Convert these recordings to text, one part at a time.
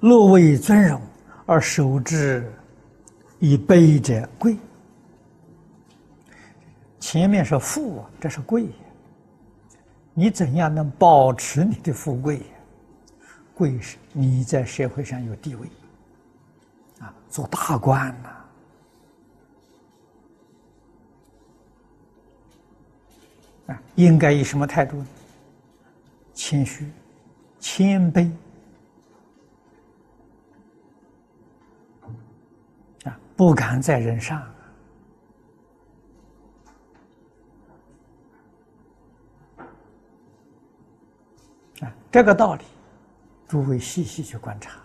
若为尊荣而守之以卑者贵。前面是富，这是贵。你怎样能保持你的富贵？贵是你在社会上有地位，啊，做大官呐，啊，应该以什么态度呢？谦虚、谦卑，啊，不敢在人上。啊，这个道理，诸位细细去观察。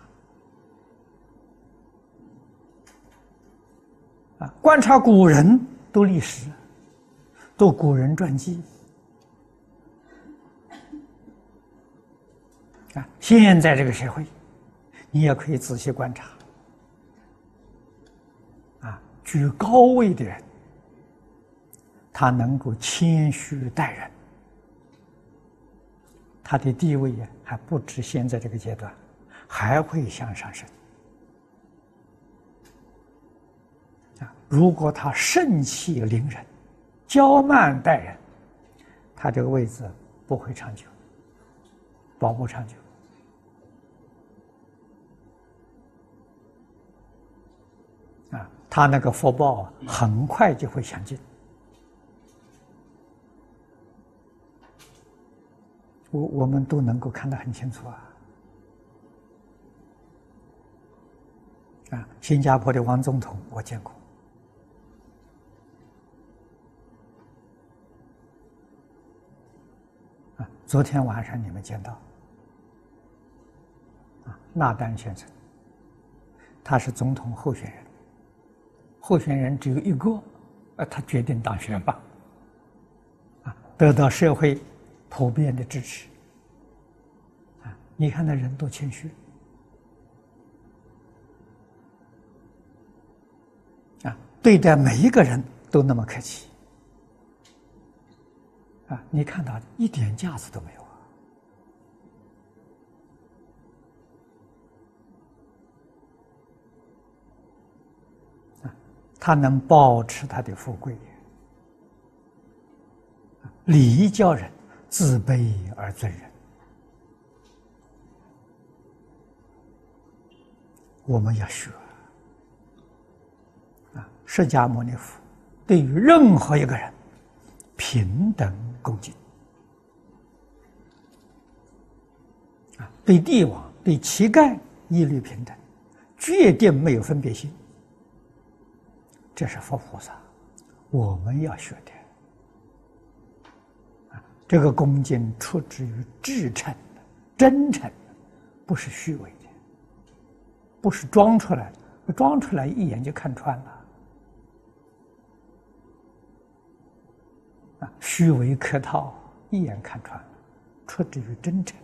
啊，观察古人读历史，读古人传记。啊，现在这个社会，你也可以仔细观察。居高位的人，他能够谦虚待人。他的地位呀，还不止现在这个阶段，还会向上升。啊，如果他盛气凌人、骄慢待人，他这个位置不会长久，保不长久。啊，他那个福报啊很快就会享尽。我我们都能够看得很清楚啊！啊，新加坡的王总统我见过，啊，昨天晚上你们见到，啊，纳丹先生，他是总统候选人，候选人只有一个，啊，他决定当选吧，啊，得到社会。普遍的支持啊！你看那人多谦虚啊，对待每一个人都那么客气啊！你看他一点架子都没有他能保持他的富贵礼仪教人。自卑而尊人，我们要学啊！释迦牟尼佛对于任何一个人平等恭敬，对帝王、对乞丐一律平等，决定没有分别心。这是佛菩萨我们要学的。这个恭敬出自于至诚、真诚，不是虚伪的，不是装出来的，装出来一眼就看穿了。啊，虚伪客套，一眼看穿了，出自于真诚。